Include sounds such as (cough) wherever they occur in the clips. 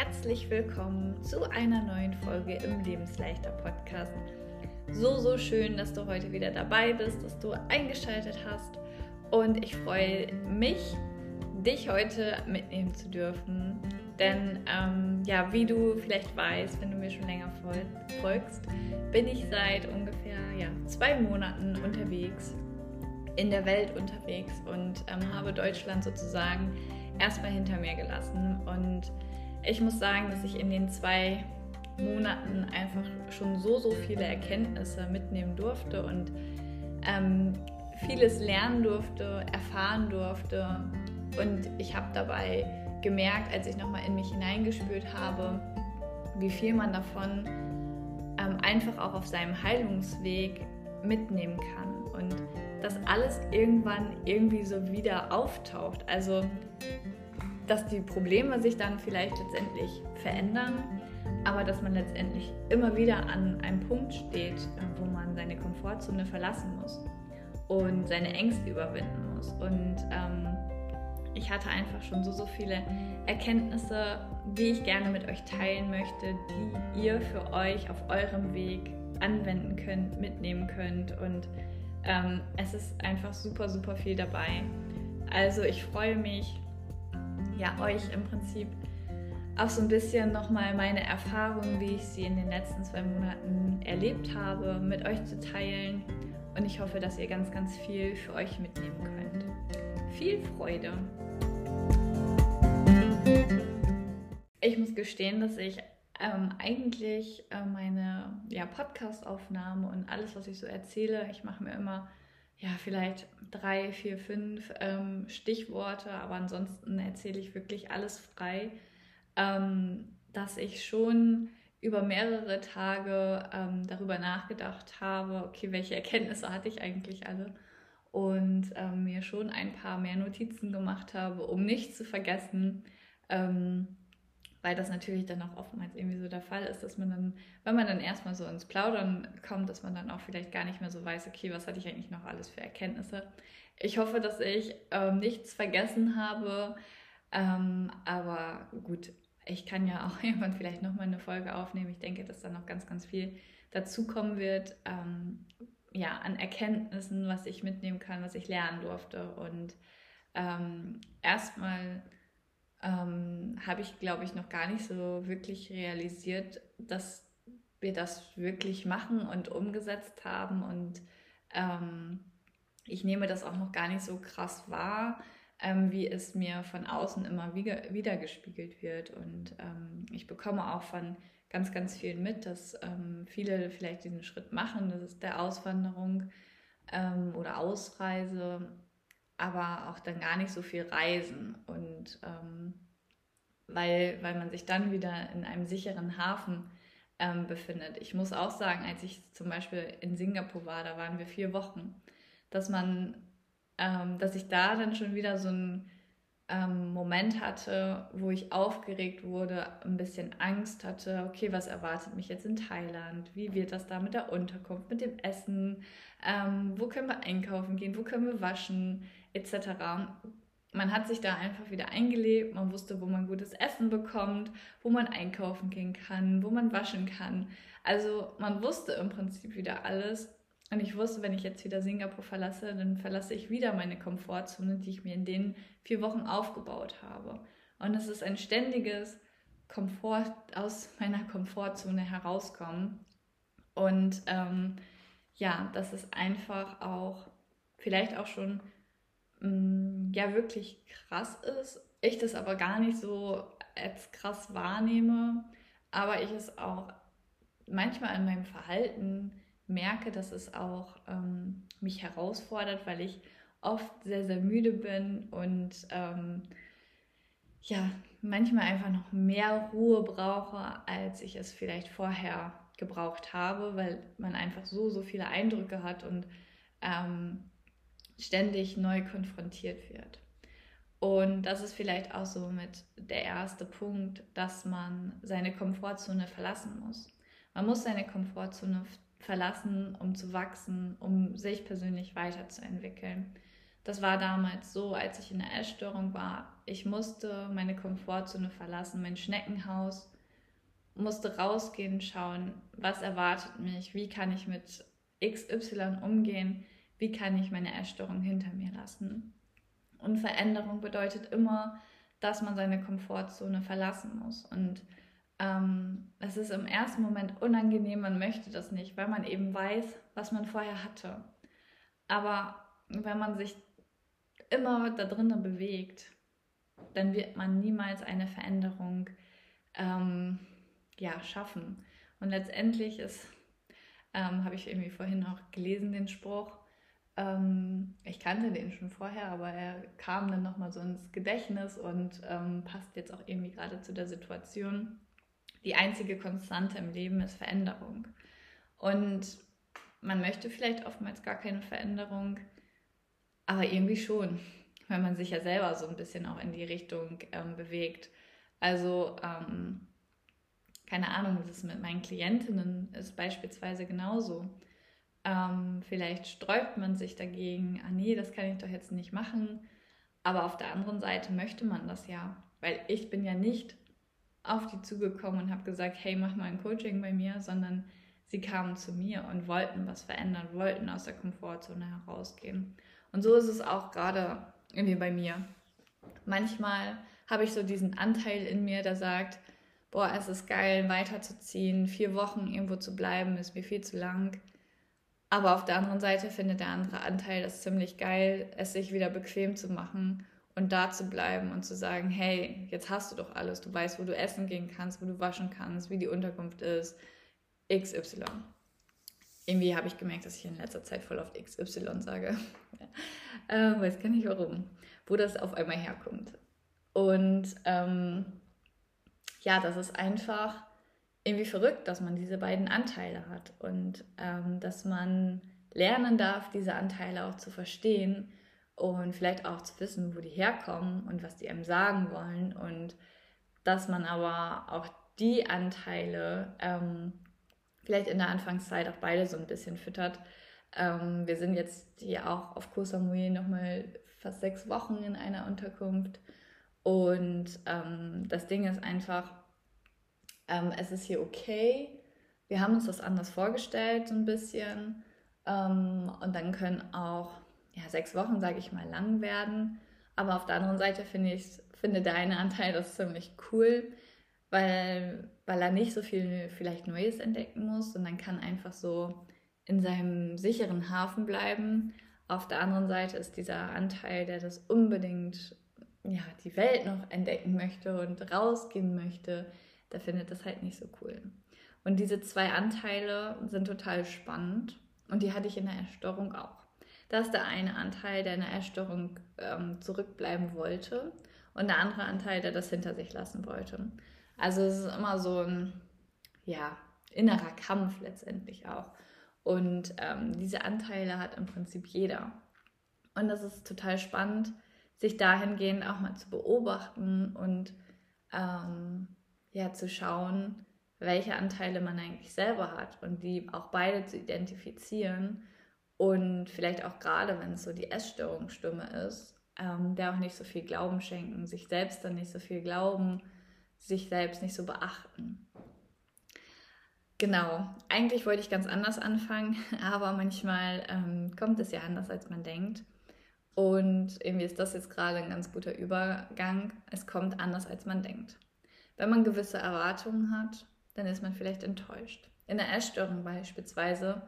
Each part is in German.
herzlich willkommen zu einer neuen Folge im Lebensleichter Podcast. So, so schön, dass du heute wieder dabei bist, dass du eingeschaltet hast und ich freue mich, dich heute mitnehmen zu dürfen. Denn ähm, ja, wie du vielleicht weißt, wenn du mir schon länger folgst, bin ich seit ungefähr ja, zwei Monaten unterwegs, in der Welt unterwegs und ähm, habe Deutschland sozusagen erstmal hinter mir gelassen. Und ich muss sagen, dass ich in den zwei Monaten einfach schon so, so viele Erkenntnisse mitnehmen durfte und ähm, vieles lernen durfte, erfahren durfte. Und ich habe dabei gemerkt, als ich nochmal in mich hineingespürt habe, wie viel man davon ähm, einfach auch auf seinem Heilungsweg mitnehmen kann. Und dass alles irgendwann irgendwie so wieder auftaucht. Also, dass die Probleme sich dann vielleicht letztendlich verändern, aber dass man letztendlich immer wieder an einem Punkt steht, wo man seine Komfortzone verlassen muss und seine Ängste überwinden muss. Und ähm, ich hatte einfach schon so, so viele Erkenntnisse, die ich gerne mit euch teilen möchte, die ihr für euch auf eurem Weg anwenden könnt, mitnehmen könnt. Und ähm, es ist einfach super, super viel dabei. Also ich freue mich, ja, euch im Prinzip auch so ein bisschen nochmal meine Erfahrungen, wie ich sie in den letzten zwei Monaten erlebt habe, mit euch zu teilen. Und ich hoffe, dass ihr ganz, ganz viel für euch mitnehmen könnt. Viel Freude! Ich muss gestehen, dass ich ähm, eigentlich äh, meine ja, Podcast-Aufnahme und alles, was ich so erzähle, ich mache mir immer ja, vielleicht drei, vier, fünf ähm, Stichworte, aber ansonsten erzähle ich wirklich alles frei, ähm, dass ich schon über mehrere Tage ähm, darüber nachgedacht habe, okay, welche Erkenntnisse hatte ich eigentlich alle? Und ähm, mir schon ein paar mehr Notizen gemacht habe, um nicht zu vergessen, ähm, weil das natürlich dann auch oftmals irgendwie so der Fall ist, dass man dann, wenn man dann erstmal so ins Plaudern kommt, dass man dann auch vielleicht gar nicht mehr so weiß, okay, was hatte ich eigentlich noch alles für Erkenntnisse. Ich hoffe, dass ich ähm, nichts vergessen habe, ähm, aber gut, ich kann ja auch (laughs) irgendwann vielleicht nochmal eine Folge aufnehmen. Ich denke, dass da noch ganz, ganz viel dazukommen wird, ähm, ja, an Erkenntnissen, was ich mitnehmen kann, was ich lernen durfte und ähm, erstmal ähm, habe ich, glaube ich, noch gar nicht so wirklich realisiert, dass wir das wirklich machen und umgesetzt haben. Und ähm, ich nehme das auch noch gar nicht so krass wahr, ähm, wie es mir von außen immer wieder, wieder gespiegelt wird. Und ähm, ich bekomme auch von ganz, ganz vielen mit, dass ähm, viele vielleicht diesen Schritt machen, das ist der Auswanderung ähm, oder Ausreise aber auch dann gar nicht so viel reisen und ähm, weil, weil man sich dann wieder in einem sicheren Hafen ähm, befindet. Ich muss auch sagen, als ich zum Beispiel in Singapur war, da waren wir vier Wochen, dass man, ähm, dass ich da dann schon wieder so einen ähm, Moment hatte, wo ich aufgeregt wurde, ein bisschen Angst hatte, okay, was erwartet mich jetzt in Thailand? Wie wird das da mit der Unterkunft, mit dem Essen? Ähm, wo können wir einkaufen gehen? Wo können wir waschen? Etc. Man hat sich da einfach wieder eingelebt, man wusste, wo man gutes Essen bekommt, wo man einkaufen gehen kann, wo man waschen kann. Also man wusste im Prinzip wieder alles. Und ich wusste, wenn ich jetzt wieder Singapur verlasse, dann verlasse ich wieder meine Komfortzone, die ich mir in den vier Wochen aufgebaut habe. Und es ist ein ständiges Komfort aus meiner Komfortzone herauskommen. Und ähm, ja, das ist einfach auch vielleicht auch schon Mm, ja wirklich krass ist. Ich das aber gar nicht so als krass wahrnehme, aber ich es auch manchmal in meinem Verhalten merke, dass es auch ähm, mich herausfordert, weil ich oft sehr, sehr müde bin und ähm, ja, manchmal einfach noch mehr Ruhe brauche, als ich es vielleicht vorher gebraucht habe, weil man einfach so, so viele Eindrücke hat und ähm, ständig neu konfrontiert wird. Und das ist vielleicht auch so mit der erste Punkt, dass man seine Komfortzone verlassen muss. Man muss seine Komfortzone verlassen, um zu wachsen, um sich persönlich weiterzuentwickeln. Das war damals so, als ich in der Essstörung war. Ich musste meine Komfortzone verlassen, mein Schneckenhaus, musste rausgehen, schauen, was erwartet mich, wie kann ich mit XY umgehen, wie kann ich meine Essstörung hinter mir lassen. Und Veränderung bedeutet immer, dass man seine Komfortzone verlassen muss. Und ähm, es ist im ersten Moment unangenehm, man möchte das nicht, weil man eben weiß, was man vorher hatte. Aber wenn man sich immer da drinnen bewegt, dann wird man niemals eine Veränderung ähm, ja, schaffen. Und letztendlich ist, ähm, habe ich irgendwie vorhin auch gelesen, den Spruch, ähm, ich kannte den schon vorher, aber er kam dann nochmal so ins Gedächtnis und ähm, passt jetzt auch irgendwie gerade zu der Situation. Die einzige Konstante im Leben ist Veränderung. Und man möchte vielleicht oftmals gar keine Veränderung, aber irgendwie schon, weil man sich ja selber so ein bisschen auch in die Richtung ähm, bewegt. Also, ähm, keine Ahnung, das mit meinen Klientinnen ist beispielsweise genauso. Ähm, vielleicht sträubt man sich dagegen, ah nee, das kann ich doch jetzt nicht machen. Aber auf der anderen Seite möchte man das ja, weil ich bin ja nicht auf die zugekommen und habe gesagt, hey, mach mal ein Coaching bei mir, sondern sie kamen zu mir und wollten was verändern, wollten aus der Komfortzone herausgehen. Und so ist es auch gerade irgendwie bei mir. Manchmal habe ich so diesen Anteil in mir, der sagt, boah, es ist geil, weiterzuziehen, vier Wochen irgendwo zu bleiben, ist mir viel zu lang. Aber auf der anderen Seite findet der andere Anteil das ziemlich geil, es sich wieder bequem zu machen und da zu bleiben und zu sagen, hey, jetzt hast du doch alles, du weißt, wo du essen gehen kannst, wo du waschen kannst, wie die Unterkunft ist, XY. Irgendwie habe ich gemerkt, dass ich in letzter Zeit voll auf XY sage. (laughs) ähm, weiß gar nicht warum, wo das auf einmal herkommt. Und ähm, ja, das ist einfach irgendwie verrückt, dass man diese beiden Anteile hat und ähm, dass man lernen darf, diese Anteile auch zu verstehen und vielleicht auch zu wissen, wo die herkommen und was die einem sagen wollen und dass man aber auch die Anteile ähm, vielleicht in der Anfangszeit auch beide so ein bisschen füttert. Ähm, wir sind jetzt hier auch auf Koh Samui nochmal fast sechs Wochen in einer Unterkunft und ähm, das Ding ist einfach, ähm, es ist hier okay. Wir haben uns das anders vorgestellt, so ein bisschen. Ähm, und dann können auch ja, sechs Wochen, sage ich mal, lang werden. Aber auf der anderen Seite finde ich, finde der eine Anteil das ziemlich cool, weil, weil er nicht so viel vielleicht Neues entdecken muss und dann kann einfach so in seinem sicheren Hafen bleiben. Auf der anderen Seite ist dieser Anteil, der das unbedingt, ja, die Welt noch entdecken möchte und rausgehen möchte, der findet das halt nicht so cool. Und diese zwei Anteile sind total spannend und die hatte ich in der Erstörung auch. Da ist der eine Anteil, der in der Erstörung ähm, zurückbleiben wollte und der andere Anteil, der das hinter sich lassen wollte. Also es ist immer so ein ja, innerer Kampf letztendlich auch. Und ähm, diese Anteile hat im Prinzip jeder. Und das ist total spannend, sich dahingehend auch mal zu beobachten und ähm, ja zu schauen, welche Anteile man eigentlich selber hat und die auch beide zu identifizieren und vielleicht auch gerade, wenn es so die Essstörungsstimme ist, ähm, der auch nicht so viel Glauben schenken, sich selbst dann nicht so viel glauben, sich selbst nicht so beachten. Genau, eigentlich wollte ich ganz anders anfangen, (laughs) aber manchmal ähm, kommt es ja anders, als man denkt. Und irgendwie ist das jetzt gerade ein ganz guter Übergang. Es kommt anders, als man denkt. Wenn man gewisse Erwartungen hat, dann ist man vielleicht enttäuscht. In der Essstörung beispielsweise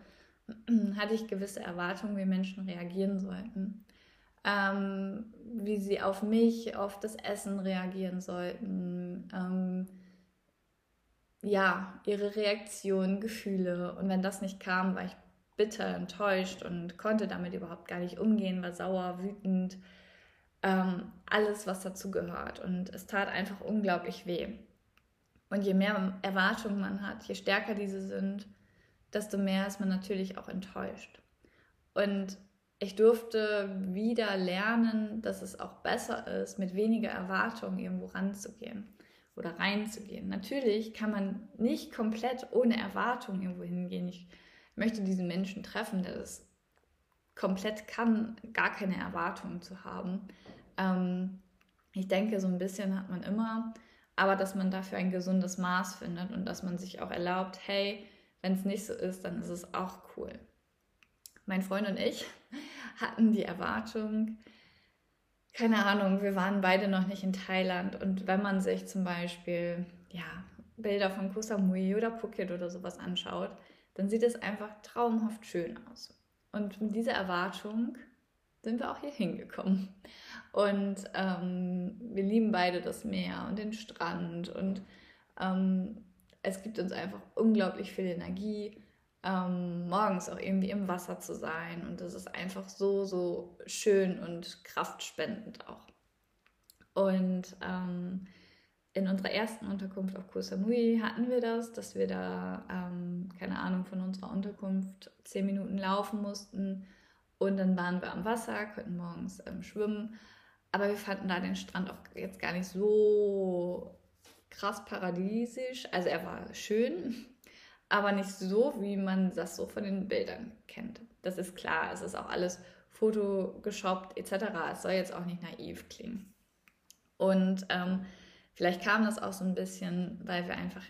(clears throat) hatte ich gewisse Erwartungen, wie Menschen reagieren sollten. Ähm, wie sie auf mich, auf das Essen reagieren sollten. Ähm, ja, ihre Reaktionen, Gefühle. Und wenn das nicht kam, war ich bitter enttäuscht und konnte damit überhaupt gar nicht umgehen, war sauer, wütend, ähm, alles, was dazu gehört. Und es tat einfach unglaublich weh. Und je mehr Erwartungen man hat, je stärker diese sind, desto mehr ist man natürlich auch enttäuscht. Und ich durfte wieder lernen, dass es auch besser ist, mit weniger Erwartungen irgendwo ranzugehen oder reinzugehen. Natürlich kann man nicht komplett ohne Erwartung irgendwo hingehen. Ich möchte diesen Menschen treffen, der das komplett kann, gar keine Erwartungen zu haben. Ähm, ich denke, so ein bisschen hat man immer, aber dass man dafür ein gesundes Maß findet und dass man sich auch erlaubt, hey, wenn es nicht so ist, dann ist es auch cool. Mein Freund und ich (laughs) hatten die Erwartung, keine Ahnung, wir waren beide noch nicht in Thailand und wenn man sich zum Beispiel ja, Bilder von Koh Samui oder Phuket oder sowas anschaut, dann sieht es einfach traumhaft schön aus. Und mit dieser Erwartung sind wir auch hier hingekommen. Und ähm, wir lieben beide das Meer und den Strand und ähm, es gibt uns einfach unglaublich viel Energie, ähm, morgens auch irgendwie im Wasser zu sein. Und das ist einfach so, so schön und kraftspendend auch. Und ähm, in unserer ersten Unterkunft auf Koh Samui hatten wir das, dass wir da, ähm, keine Ahnung, von unserer Unterkunft zehn Minuten laufen mussten und dann waren wir am Wasser, konnten morgens ähm, schwimmen. Aber wir fanden da den Strand auch jetzt gar nicht so krass paradiesisch. Also er war schön, (laughs) aber nicht so, wie man das so von den Bildern kennt. Das ist klar, es ist auch alles fotogeshoppt etc. Es soll jetzt auch nicht naiv klingen. Und ähm, Vielleicht kam das auch so ein bisschen, weil wir einfach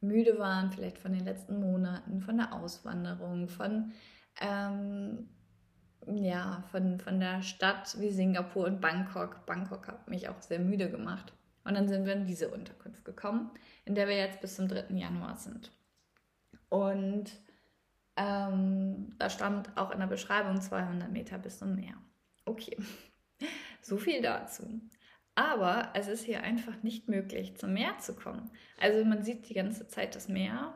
müde waren, vielleicht von den letzten Monaten, von der Auswanderung, von, ähm, ja, von, von der Stadt wie Singapur und Bangkok. Bangkok hat mich auch sehr müde gemacht. Und dann sind wir in diese Unterkunft gekommen, in der wir jetzt bis zum 3. Januar sind. Und ähm, da stand auch in der Beschreibung 200 Meter bis zum Meer. Okay, (laughs) so viel dazu. Aber es ist hier einfach nicht möglich, zum Meer zu kommen. Also man sieht die ganze Zeit das Meer,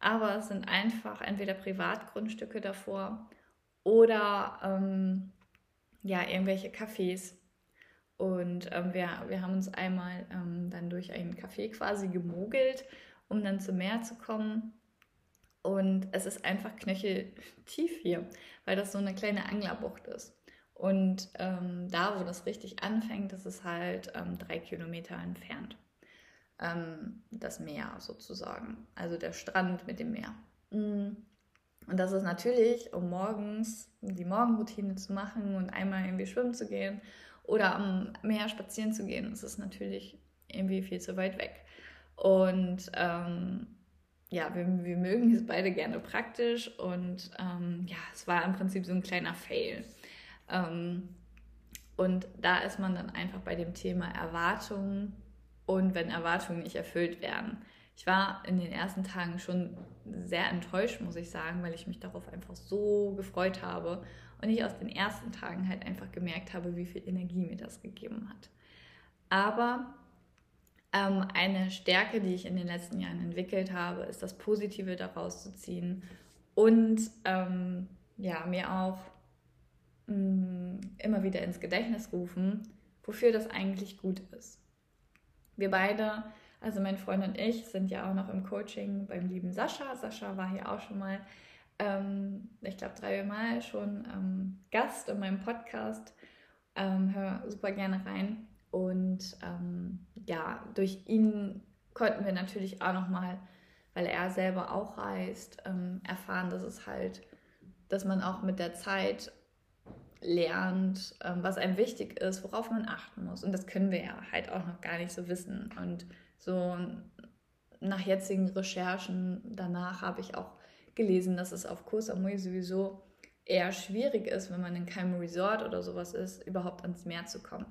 aber es sind einfach entweder Privatgrundstücke davor oder ähm, ja, irgendwelche Cafés. Und ähm, wir, wir haben uns einmal ähm, dann durch ein Café quasi gemogelt, um dann zum Meer zu kommen. Und es ist einfach knöcheltief hier, weil das so eine kleine Anglerbucht ist. Und ähm, da, wo das richtig anfängt, ist halt ähm, drei Kilometer entfernt. Ähm, das Meer sozusagen. Also der Strand mit dem Meer. Mm. Und das ist natürlich, um morgens die Morgenroutine zu machen und einmal irgendwie schwimmen zu gehen oder am Meer spazieren zu gehen, ist natürlich irgendwie viel zu weit weg. Und ähm, ja, wir, wir, mögen es beide gerne praktisch und ähm, ja, es war im Prinzip so ein kleiner Fail. Ähm, und da ist man dann einfach bei dem Thema Erwartungen und wenn Erwartungen nicht erfüllt werden. Ich war in den ersten Tagen schon sehr enttäuscht, muss ich sagen, weil ich mich darauf einfach so gefreut habe und ich aus den ersten Tagen halt einfach gemerkt habe, wie viel Energie mir das gegeben hat. Aber ähm, eine Stärke, die ich in den letzten Jahren entwickelt habe, ist das Positive daraus zu ziehen und ähm, ja, mir auch Mm, immer wieder ins Gedächtnis rufen, wofür das eigentlich gut ist. Wir beide, also mein Freund und ich, sind ja auch noch im Coaching beim lieben Sascha. Sascha war hier auch schon mal, ähm, ich glaube, drei Mal schon ähm, Gast in meinem Podcast. Ähm, hör super gerne rein. Und ähm, ja, durch ihn konnten wir natürlich auch noch mal, weil er selber auch reist, ähm, erfahren, dass es halt, dass man auch mit der Zeit lernt, ähm, was einem wichtig ist, worauf man achten muss. Und das können wir ja halt auch noch gar nicht so wissen. Und so nach jetzigen Recherchen danach habe ich auch gelesen, dass es auf Koh Samui sowieso eher schwierig ist, wenn man in keinem Resort oder sowas ist, überhaupt ans Meer zu kommen.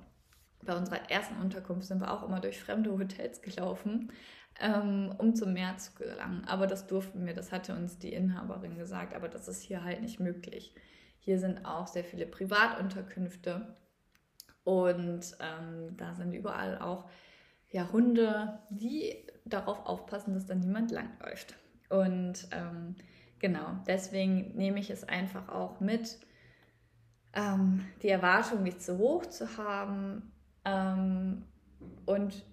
Bei unserer ersten Unterkunft sind wir auch immer durch fremde Hotels gelaufen, ähm, um zum Meer zu gelangen. Aber das durften wir, das hatte uns die Inhaberin gesagt, aber das ist hier halt nicht möglich. Hier sind auch sehr viele Privatunterkünfte und ähm, da sind überall auch ja, Hunde, die darauf aufpassen, dass da niemand langläuft. Und ähm, genau, deswegen nehme ich es einfach auch mit, ähm, die Erwartung nicht zu hoch zu haben ähm, und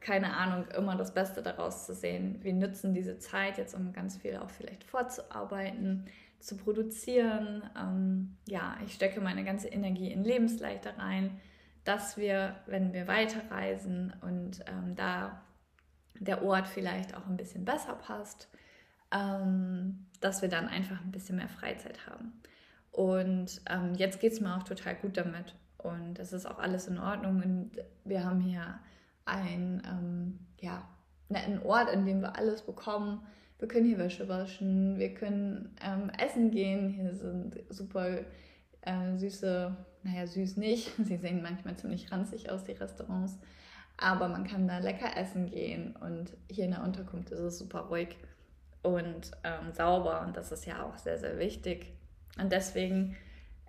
keine Ahnung, immer das Beste daraus zu sehen. Wir nutzen diese Zeit jetzt, um ganz viel auch vielleicht vorzuarbeiten, zu produzieren. Ähm, ja, ich stecke meine ganze Energie in Lebensleiter rein, dass wir, wenn wir weiterreisen und ähm, da der Ort vielleicht auch ein bisschen besser passt, ähm, dass wir dann einfach ein bisschen mehr Freizeit haben. Und ähm, jetzt geht es mir auch total gut damit. Und es ist auch alles in Ordnung. Und wir haben hier ein, ähm, ja, einen Ort, in dem wir alles bekommen. Wir können hier Wäsche waschen, wir können ähm, essen gehen. Hier sind super äh, süße, naja, süß nicht. (laughs) Sie sehen manchmal ziemlich ranzig aus, die Restaurants. Aber man kann da lecker essen gehen. Und hier in der Unterkunft ist es super ruhig und ähm, sauber. Und das ist ja auch sehr, sehr wichtig. Und deswegen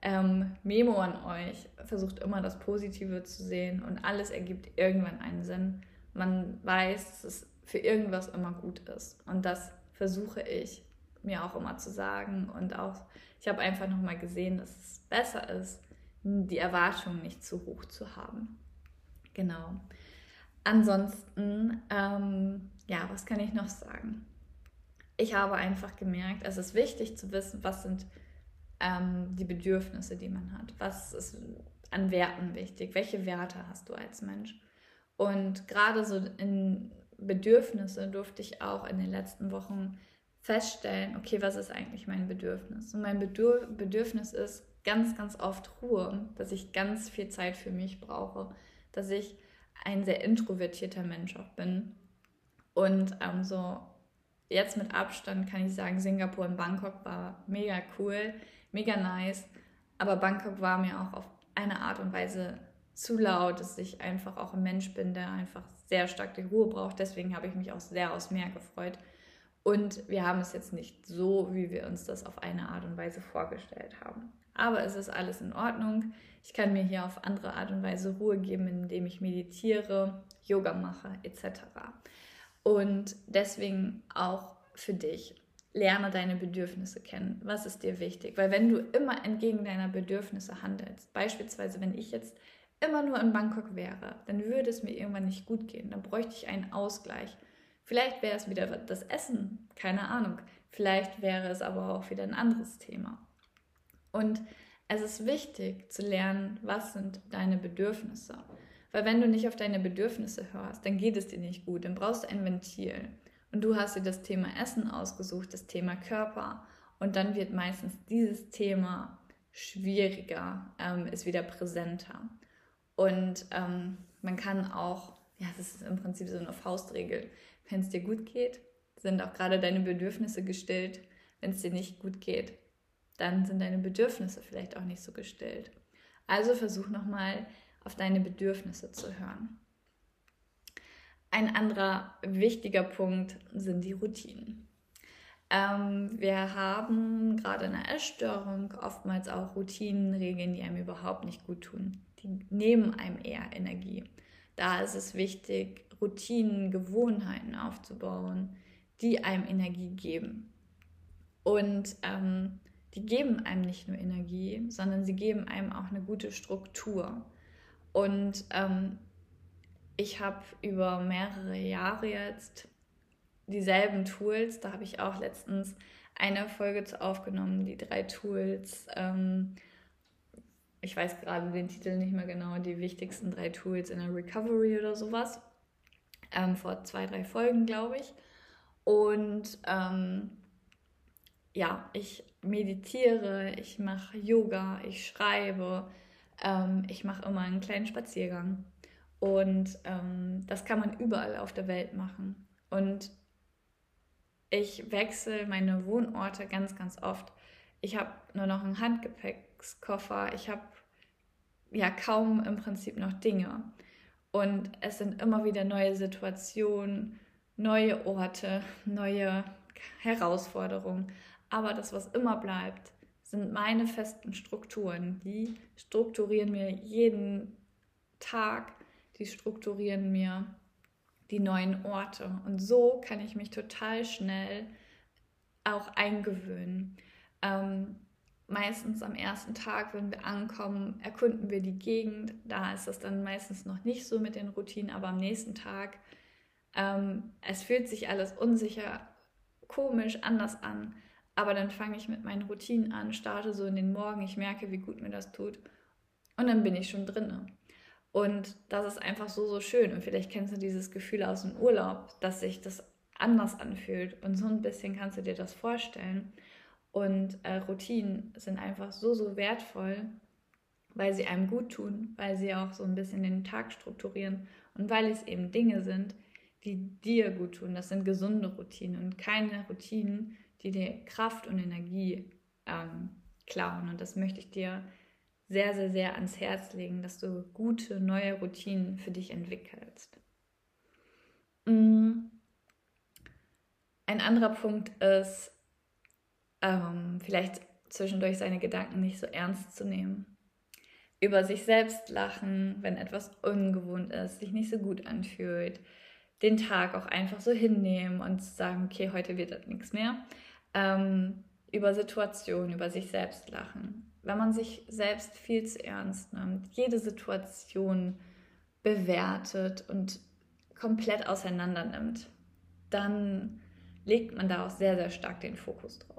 ähm, Memo an euch, versucht immer das Positive zu sehen und alles ergibt irgendwann einen Sinn. Man weiß, es für irgendwas immer gut ist. Und das versuche ich mir auch immer zu sagen. Und auch, ich habe einfach nochmal gesehen, dass es besser ist, die Erwartungen nicht zu hoch zu haben. Genau. Ansonsten, ähm, ja, was kann ich noch sagen? Ich habe einfach gemerkt, es ist wichtig zu wissen, was sind ähm, die Bedürfnisse, die man hat. Was ist an Werten wichtig? Welche Werte hast du als Mensch? Und gerade so in Bedürfnisse durfte ich auch in den letzten Wochen feststellen, okay, was ist eigentlich mein Bedürfnis? Und mein Bedür Bedürfnis ist ganz, ganz oft Ruhe, dass ich ganz viel Zeit für mich brauche, dass ich ein sehr introvertierter Mensch auch bin. Und ähm, so jetzt mit Abstand kann ich sagen, Singapur und Bangkok war mega cool mega nice. Aber Bangkok war mir auch auf eine Art und Weise zu laut, dass ich einfach auch ein Mensch bin, der einfach sehr stark die Ruhe braucht. Deswegen habe ich mich auch sehr aufs Meer gefreut. Und wir haben es jetzt nicht so, wie wir uns das auf eine Art und Weise vorgestellt haben. Aber es ist alles in Ordnung. Ich kann mir hier auf andere Art und Weise Ruhe geben, indem ich meditiere, Yoga mache etc. Und deswegen auch für dich lerne deine Bedürfnisse kennen. Was ist dir wichtig? Weil wenn du immer entgegen deiner Bedürfnisse handelst, beispielsweise wenn ich jetzt immer nur in Bangkok wäre, dann würde es mir irgendwann nicht gut gehen. Dann bräuchte ich einen Ausgleich. Vielleicht wäre es wieder das Essen, keine Ahnung. Vielleicht wäre es aber auch wieder ein anderes Thema. Und es ist wichtig zu lernen, was sind deine Bedürfnisse. Weil wenn du nicht auf deine Bedürfnisse hörst, dann geht es dir nicht gut. Dann brauchst du ein Ventil. Und du hast dir das Thema Essen ausgesucht, das Thema Körper. Und dann wird meistens dieses Thema schwieriger, ähm, ist wieder präsenter. Und ähm, man kann auch, ja, das ist im Prinzip so eine Faustregel. Wenn es dir gut geht, sind auch gerade deine Bedürfnisse gestillt. Wenn es dir nicht gut geht, dann sind deine Bedürfnisse vielleicht auch nicht so gestillt. Also versuch nochmal auf deine Bedürfnisse zu hören. Ein anderer wichtiger Punkt sind die Routinen. Ähm, wir haben gerade in der Essstörung oftmals auch Routinenregeln, die einem überhaupt nicht gut tun. Die nehmen einem eher Energie. Da ist es wichtig, Routinen, Gewohnheiten aufzubauen, die einem Energie geben. Und ähm, die geben einem nicht nur Energie, sondern sie geben einem auch eine gute Struktur. Und ähm, ich habe über mehrere Jahre jetzt dieselben Tools. Da habe ich auch letztens eine Folge zu aufgenommen, die drei Tools. Ähm, ich weiß gerade den Titel nicht mehr genau, die wichtigsten drei Tools in der Recovery oder sowas. Ähm, vor zwei, drei Folgen, glaube ich. Und ähm, ja, ich meditiere, ich mache Yoga, ich schreibe, ähm, ich mache immer einen kleinen Spaziergang. Und ähm, das kann man überall auf der Welt machen. Und ich wechsle meine Wohnorte ganz, ganz oft. Ich habe nur noch einen Handgepäckskoffer. Ich habe ja kaum im Prinzip noch Dinge. Und es sind immer wieder neue Situationen, neue Orte, neue Herausforderungen. Aber das, was immer bleibt, sind meine festen Strukturen. Die strukturieren mir jeden Tag die strukturieren mir die neuen Orte. Und so kann ich mich total schnell auch eingewöhnen. Ähm, meistens am ersten Tag, wenn wir ankommen, erkunden wir die Gegend. Da ist es dann meistens noch nicht so mit den Routinen, aber am nächsten Tag, ähm, es fühlt sich alles unsicher, komisch, anders an. Aber dann fange ich mit meinen Routinen an, starte so in den Morgen, ich merke, wie gut mir das tut. Und dann bin ich schon drinne. Und das ist einfach so, so schön. Und vielleicht kennst du dieses Gefühl aus dem Urlaub, dass sich das anders anfühlt. Und so ein bisschen kannst du dir das vorstellen. Und äh, Routinen sind einfach so, so wertvoll, weil sie einem gut tun, weil sie auch so ein bisschen den Tag strukturieren und weil es eben Dinge sind, die dir gut tun. Das sind gesunde Routinen und keine Routinen, die dir Kraft und Energie ähm, klauen. Und das möchte ich dir sehr, sehr, sehr ans Herz legen, dass du gute neue Routinen für dich entwickelst. Mm. Ein anderer Punkt ist, ähm, vielleicht zwischendurch seine Gedanken nicht so ernst zu nehmen. Über sich selbst lachen, wenn etwas ungewohnt ist, sich nicht so gut anfühlt. Den Tag auch einfach so hinnehmen und sagen, okay, heute wird das nichts mehr. Ähm, über Situationen, über sich selbst lachen. Wenn man sich selbst viel zu ernst nimmt, jede Situation bewertet und komplett auseinander nimmt, dann legt man da auch sehr, sehr stark den Fokus drauf.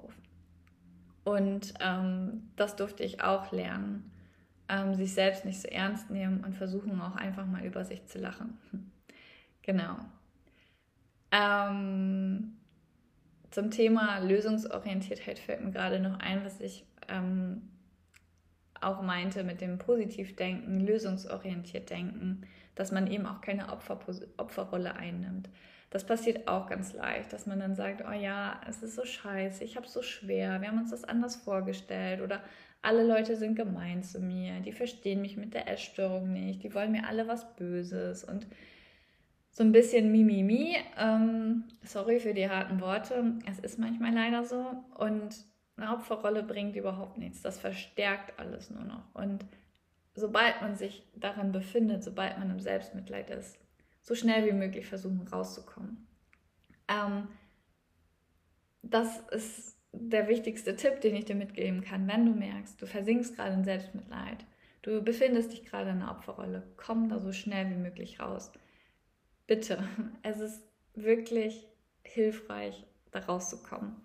Und ähm, das durfte ich auch lernen, ähm, sich selbst nicht so ernst nehmen und versuchen auch einfach mal über sich zu lachen. (laughs) genau. Ähm, zum Thema Lösungsorientiertheit fällt mir gerade noch ein, was ich ähm, auch meinte mit dem Positivdenken, lösungsorientiert denken, dass man eben auch keine Opfer, Opferrolle einnimmt. Das passiert auch ganz leicht, dass man dann sagt, oh ja, es ist so scheiße, ich habe es so schwer, wir haben uns das anders vorgestellt oder alle Leute sind gemein zu mir, die verstehen mich mit der Essstörung nicht, die wollen mir alle was Böses und so ein bisschen Mimimi. Ähm, sorry für die harten Worte, es ist manchmal leider so und eine Opferrolle bringt überhaupt nichts, das verstärkt alles nur noch und sobald man sich daran befindet, sobald man im Selbstmitleid ist, so schnell wie möglich versuchen rauszukommen. Ähm, das ist der wichtigste Tipp, den ich dir mitgeben kann. Wenn du merkst, du versinkst gerade in Selbstmitleid, du befindest dich gerade in einer Opferrolle, komm da so schnell wie möglich raus. Bitte, (laughs) es ist wirklich hilfreich, da rauszukommen.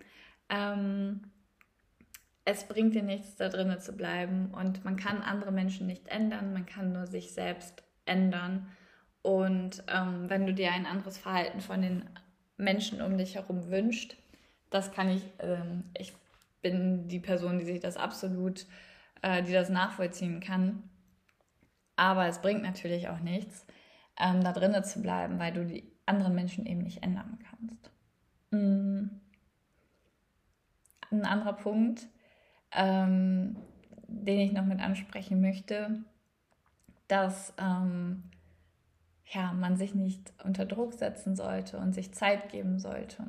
Ähm, es bringt dir nichts, da drinnen zu bleiben und man kann andere Menschen nicht ändern, man kann nur sich selbst ändern. Und ähm, wenn du dir ein anderes Verhalten von den Menschen um dich herum wünscht, das kann ich, ähm, ich bin die Person, die sich das absolut, äh, die das nachvollziehen kann. Aber es bringt natürlich auch nichts, ähm, da drinnen zu bleiben, weil du die anderen Menschen eben nicht ändern kannst. Mhm. Ein anderer Punkt, ähm, den ich noch mit ansprechen möchte, dass ähm, ja, man sich nicht unter Druck setzen sollte und sich Zeit geben sollte.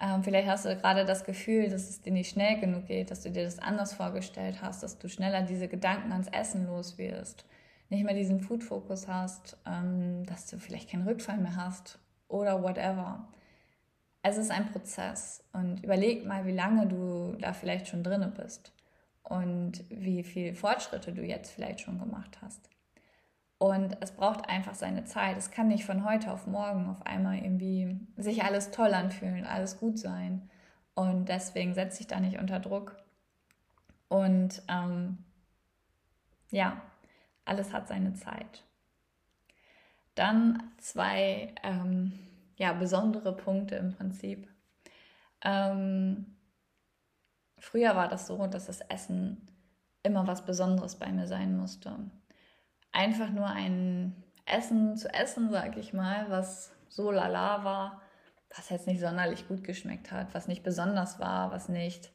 Ähm, vielleicht hast du gerade das Gefühl, dass es dir nicht schnell genug geht, dass du dir das anders vorgestellt hast, dass du schneller diese Gedanken ans Essen los wirst, nicht mehr diesen Food-Fokus hast, ähm, dass du vielleicht keinen Rückfall mehr hast oder whatever. Es ist ein Prozess und überleg mal, wie lange du da vielleicht schon drinne bist und wie viele Fortschritte du jetzt vielleicht schon gemacht hast. Und es braucht einfach seine Zeit. Es kann nicht von heute auf morgen auf einmal irgendwie sich alles toll anfühlen, alles gut sein. Und deswegen setze ich da nicht unter Druck. Und ähm, ja, alles hat seine Zeit. Dann zwei ähm, ja, besondere Punkte im Prinzip. Ähm, früher war das so, dass das Essen immer was Besonderes bei mir sein musste einfach nur ein Essen zu essen, sag ich mal, was so lala war, was jetzt nicht sonderlich gut geschmeckt hat, was nicht besonders war, was nicht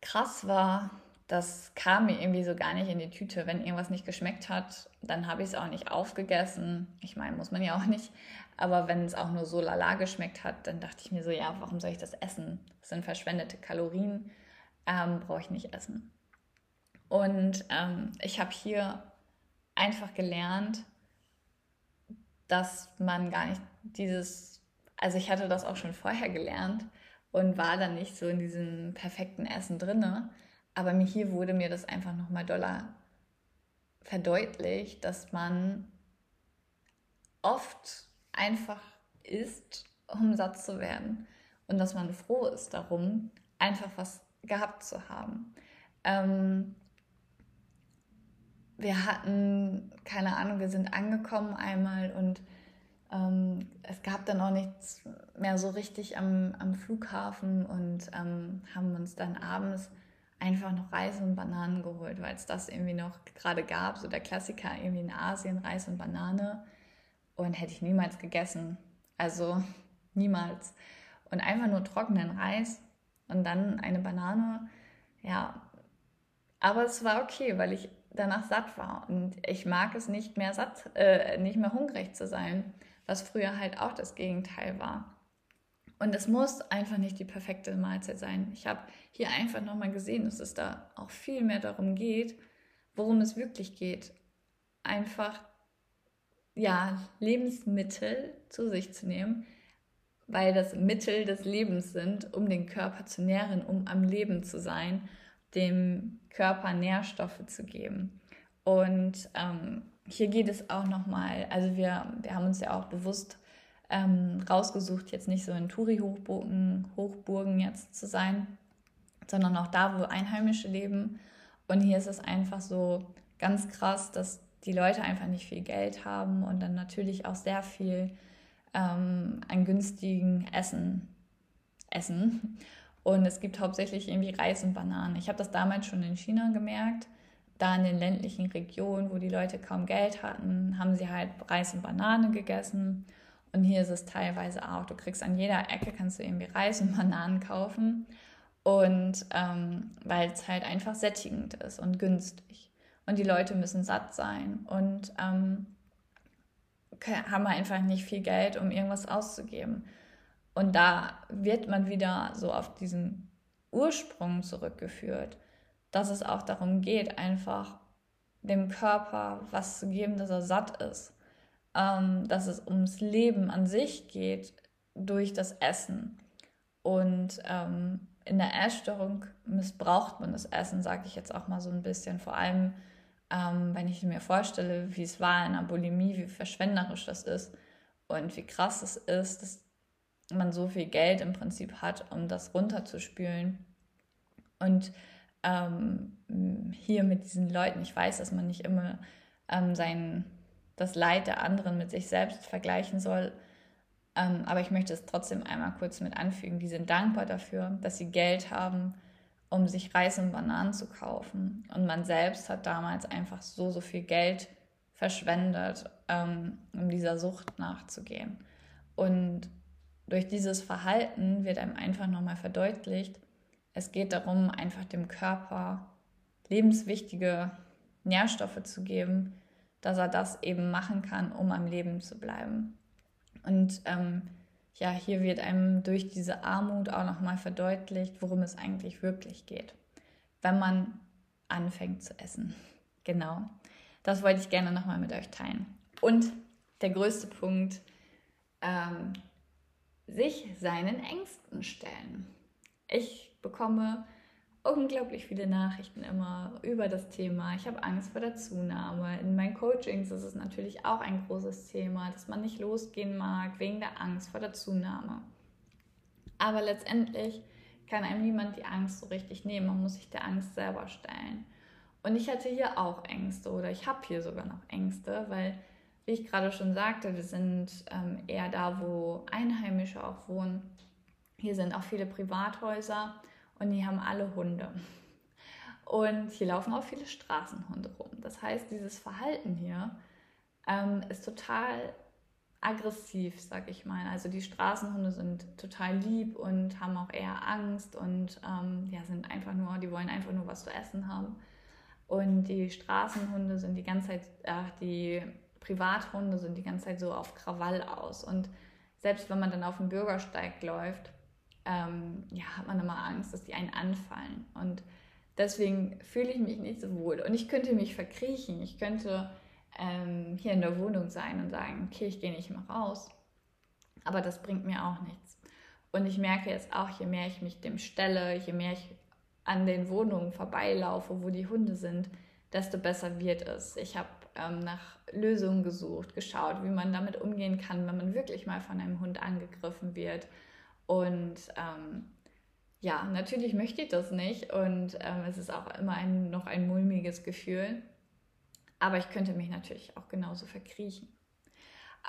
krass war, das kam mir irgendwie so gar nicht in die Tüte. Wenn irgendwas nicht geschmeckt hat, dann habe ich es auch nicht aufgegessen. Ich meine, muss man ja auch nicht. Aber wenn es auch nur so lala geschmeckt hat, dann dachte ich mir so, ja, warum soll ich das essen? Das sind verschwendete Kalorien, ähm, brauche ich nicht essen. Und ähm, ich habe hier einfach gelernt, dass man gar nicht dieses, also ich hatte das auch schon vorher gelernt und war dann nicht so in diesem perfekten Essen drinne, aber mir hier wurde mir das einfach nochmal doller verdeutlicht, dass man oft einfach isst, um satt zu werden und dass man froh ist darum, einfach was gehabt zu haben. Ähm, wir hatten, keine Ahnung, wir sind angekommen einmal und Ähm, es gab dann auch nichts mehr so richtig am, am Flughafen und ähm, haben uns dann abends einfach noch Reis und Bananen geholt, weil es das irgendwie noch gerade gab. So der Klassiker irgendwie in Asien, Reis und Banane. Und hätte ich niemals gegessen. Also niemals. Und einfach nur trockenen Reis und dann eine Banane. Ja, aber es war okay, weil ich danach satt war. Und ich mag es nicht mehr satt, äh, nicht mehr hungrig zu sein, was früher halt auch das Gegenteil war. Und es muss einfach nicht die perfekte Mahlzeit sein. Ich habe hier einfach nochmal gesehen, dass es da auch viel mehr darum geht, worum es wirklich geht. Einfach, ja, Lebensmittel zu sich zu nehmen, weil das Mittel des Lebens sind, um den Körper zu nähren, um am Leben zu sein, dem Körper Nährstoffe zu geben. Und ähm, hier geht es auch nochmal, also wir, wir haben uns ja auch bewusst ähm, rausgesucht, jetzt nicht so in Touri-Hochburgen Hochburgen jetzt zu sein, sondern auch da, wo Einheimische leben. Und hier ist es einfach so ganz krass, dass die Leute einfach nicht viel Geld haben und dann natürlich auch sehr viel ähm, an günstigen Essen essen. Und es gibt hauptsächlich irgendwie Reis und Bananen. Ich habe das damals schon in China gemerkt. Da in den ländlichen Regionen, wo die Leute kaum Geld hatten, haben sie halt Reis und Banane gegessen. Und hier ist es teilweise auch. Du kriegst an jeder Ecke, kannst du irgendwie Reis und Bananen kaufen. Und ähm, weil es halt einfach sättigend ist und günstig. Und die Leute müssen satt sein und ähm, haben einfach nicht viel Geld, um irgendwas auszugeben. Und da wird man wieder so auf diesen Ursprung zurückgeführt, dass es auch darum geht, einfach dem Körper was zu geben, dass er satt ist ähm, dass es ums Leben an sich geht durch das Essen. Und ähm, in der Essstörung missbraucht man das Essen, sage ich jetzt auch mal so ein bisschen. Vor allem, ähm, wenn ich mir vorstelle, wie es war in einer Bulimie, wie verschwenderisch das ist und wie krass es ist, dass man so viel Geld im Prinzip hat, um das runterzuspülen. Und ähm, hier mit diesen Leuten, ich weiß, dass man nicht immer ähm, seinen das Leid der anderen mit sich selbst vergleichen soll. Ähm, aber ich möchte es trotzdem einmal kurz mit anfügen. Die sind dankbar dafür, dass sie Geld haben, um sich Reis und Bananen zu kaufen. Und man selbst hat damals einfach so, so viel Geld verschwendet, ähm, um dieser Sucht nachzugehen. Und durch dieses Verhalten wird einem einfach nochmal verdeutlicht, es geht darum, einfach dem Körper lebenswichtige Nährstoffe zu geben, dass er das eben machen kann, um am Leben zu bleiben. Und ähm, ja, hier wird einem durch diese Armut auch nochmal verdeutlicht, worum es eigentlich wirklich geht, wenn man anfängt zu essen. Genau, das wollte ich gerne nochmal mit euch teilen. Und der größte Punkt, ähm, sich seinen Ängsten stellen. Ich bekomme unglaublich viele Nachrichten immer über das Thema. Ich habe Angst vor der Zunahme. In meinen Coachings ist es natürlich auch ein großes Thema, dass man nicht losgehen mag wegen der Angst vor der Zunahme. Aber letztendlich kann einem niemand die Angst so richtig nehmen. Man muss sich der Angst selber stellen. Und ich hatte hier auch Ängste oder ich habe hier sogar noch Ängste, weil, wie ich gerade schon sagte, wir sind ähm, eher da, wo Einheimische auch wohnen. Hier sind auch viele Privathäuser und die haben alle Hunde. Und hier laufen auch viele Straßenhunde rum. Das heißt, dieses Verhalten hier ähm, ist total aggressiv, sag ich mal. Also die Straßenhunde sind total lieb und haben auch eher Angst und ähm, ja, sind einfach nur, die wollen einfach nur was zu essen haben. Und die Straßenhunde sind die ganze Zeit, äh, die Privathunde sind die ganze Zeit so auf Krawall aus. Und selbst wenn man dann auf dem Bürgersteig läuft, ähm, ja, hat man immer Angst, dass die einen anfallen. Und deswegen fühle ich mich nicht so wohl. Und ich könnte mich verkriechen. Ich könnte ähm, hier in der Wohnung sein und sagen, okay, ich gehe nicht mehr raus. Aber das bringt mir auch nichts. Und ich merke jetzt auch, je mehr ich mich dem stelle, je mehr ich an den Wohnungen vorbeilaufe, wo die Hunde sind, desto besser wird es. Ich habe ähm, nach Lösungen gesucht, geschaut, wie man damit umgehen kann, wenn man wirklich mal von einem Hund angegriffen wird und ähm, ja, natürlich möchte ich das nicht und ähm, es ist auch immer ein, noch ein mulmiges Gefühl. Aber ich könnte mich natürlich auch genauso verkriechen.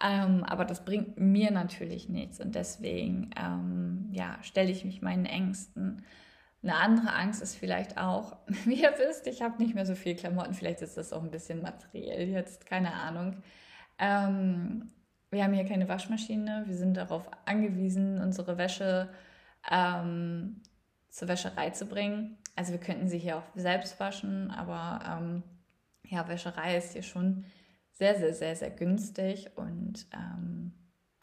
Ähm, aber das bringt mir natürlich nichts und deswegen ähm, ja, stelle ich mich meinen Ängsten. Eine andere Angst ist vielleicht auch, (laughs) wie ihr wisst, ich habe nicht mehr so viel Klamotten, vielleicht ist das auch ein bisschen materiell jetzt, keine Ahnung. Ähm, wir haben hier keine Waschmaschine, wir sind darauf angewiesen, unsere Wäsche ähm, zur Wäscherei zu bringen. Also wir könnten sie hier auch selbst waschen, aber ähm, ja, Wäscherei ist hier schon sehr, sehr, sehr, sehr günstig und ähm,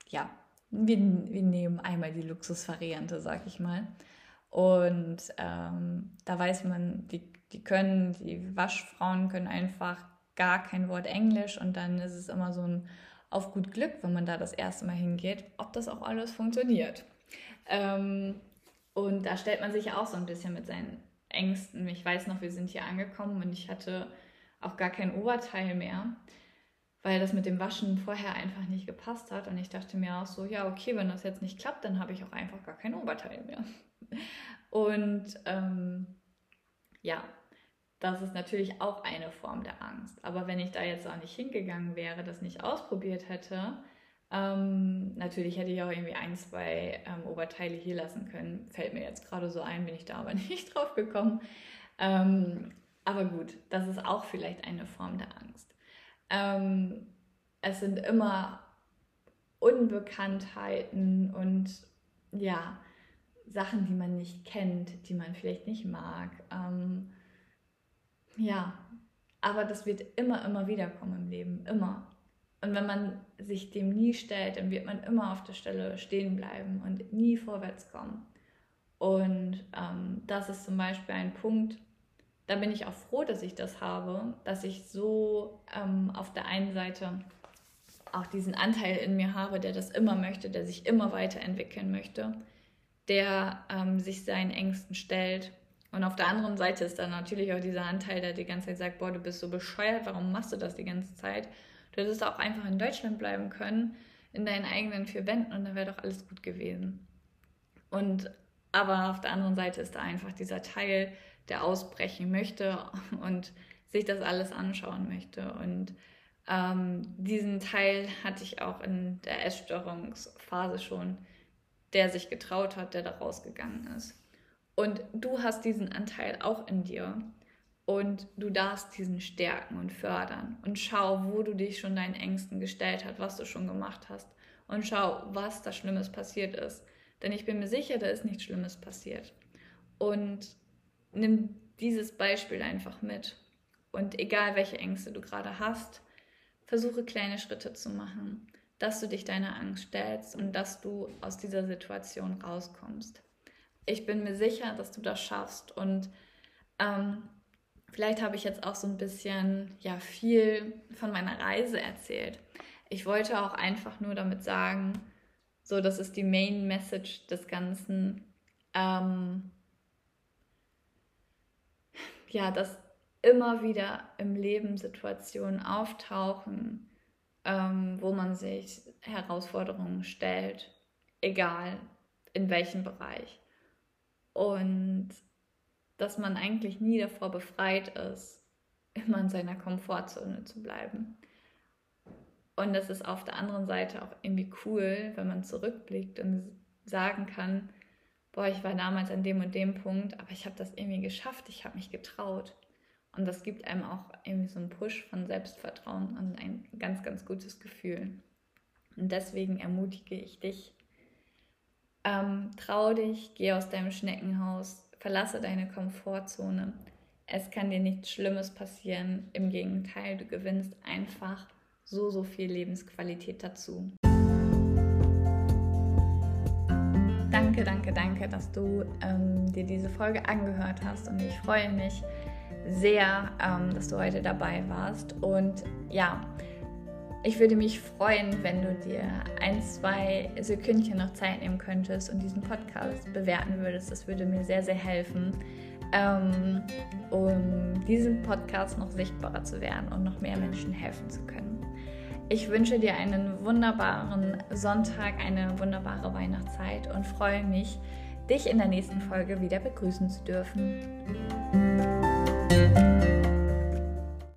ja, wir, wir nehmen einmal die Luxusvariante, sag ich mal. Und ähm, da weiß man, die, die können, die Waschfrauen können einfach gar kein Wort Englisch und dann ist es immer so ein auf gut Glück, wenn man da das erste Mal hingeht, ob das auch alles funktioniert. Ähm, und da stellt man sich auch so ein bisschen mit seinen Ängsten. Ich weiß noch, wir sind hier angekommen und ich hatte auch gar kein Oberteil mehr, weil das mit dem Waschen vorher einfach nicht gepasst hat. Und ich dachte mir auch so, ja, okay, wenn das jetzt nicht klappt, dann habe ich auch einfach gar kein Oberteil mehr. Und ähm, ja, das ist natürlich auch eine Form der Angst. Aber wenn ich da jetzt auch nicht hingegangen wäre, das nicht ausprobiert hätte, ähm, natürlich hätte ich auch irgendwie ein, zwei ähm, Oberteile hier lassen können. Fällt mir jetzt gerade so ein, bin ich da aber (laughs) nicht drauf gekommen. Ähm, aber gut, das ist auch vielleicht eine Form der Angst. Ähm, es sind immer Unbekanntheiten und ja, Sachen, die man nicht kennt, die man vielleicht nicht mag. Ähm, ja, aber das wird immer, immer wieder kommen im Leben, immer. Und wenn man sich dem nie stellt, dann wird man immer auf der Stelle stehen bleiben und nie vorwärts kommen. Und ähm, das ist zum Beispiel ein Punkt, da bin ich auch froh, dass ich das habe, dass ich so ähm, auf der einen Seite auch diesen Anteil in mir habe, der das immer möchte, der sich immer weiterentwickeln möchte, der ähm, sich seinen Ängsten stellt. Und auf der anderen Seite ist dann natürlich auch dieser Anteil, der die ganze Zeit sagt, boah, du bist so bescheuert, warum machst du das die ganze Zeit? Du hättest auch einfach in Deutschland bleiben können, in deinen eigenen vier Wänden und dann wäre doch alles gut gewesen. Und aber auf der anderen Seite ist da einfach dieser Teil, der ausbrechen möchte (laughs) und sich das alles anschauen möchte. Und ähm, diesen Teil hatte ich auch in der Essstörungsphase schon, der sich getraut hat, der da rausgegangen ist. Und du hast diesen Anteil auch in dir. Und du darfst diesen stärken und fördern. Und schau, wo du dich schon deinen Ängsten gestellt hast, was du schon gemacht hast. Und schau, was da Schlimmes passiert ist. Denn ich bin mir sicher, da ist nichts Schlimmes passiert. Und nimm dieses Beispiel einfach mit. Und egal welche Ängste du gerade hast, versuche kleine Schritte zu machen, dass du dich deiner Angst stellst und dass du aus dieser Situation rauskommst. Ich bin mir sicher, dass du das schaffst und ähm, vielleicht habe ich jetzt auch so ein bisschen ja viel von meiner Reise erzählt. Ich wollte auch einfach nur damit sagen, so das ist die Main Message des Ganzen. Ähm, ja, dass immer wieder im Leben Situationen auftauchen, ähm, wo man sich Herausforderungen stellt, egal in welchem Bereich. Und dass man eigentlich nie davor befreit ist, immer in seiner Komfortzone zu bleiben. Und das ist auf der anderen Seite auch irgendwie cool, wenn man zurückblickt und sagen kann, boah, ich war damals an dem und dem Punkt, aber ich habe das irgendwie geschafft, ich habe mich getraut. Und das gibt einem auch irgendwie so einen Push von Selbstvertrauen und ein ganz, ganz gutes Gefühl. Und deswegen ermutige ich dich, ähm, trau dich, geh aus deinem Schneckenhaus, verlasse deine Komfortzone. Es kann dir nichts Schlimmes passieren. Im Gegenteil, du gewinnst einfach so, so viel Lebensqualität dazu. Danke, danke, danke, dass du ähm, dir diese Folge angehört hast und ich freue mich sehr, ähm, dass du heute dabei warst. Und ja, ich würde mich freuen, wenn du dir ein, zwei Sekündchen noch Zeit nehmen könntest und diesen Podcast bewerten würdest. Das würde mir sehr, sehr helfen, ähm, um diesem Podcast noch sichtbarer zu werden und noch mehr Menschen helfen zu können. Ich wünsche dir einen wunderbaren Sonntag, eine wunderbare Weihnachtszeit und freue mich, dich in der nächsten Folge wieder begrüßen zu dürfen.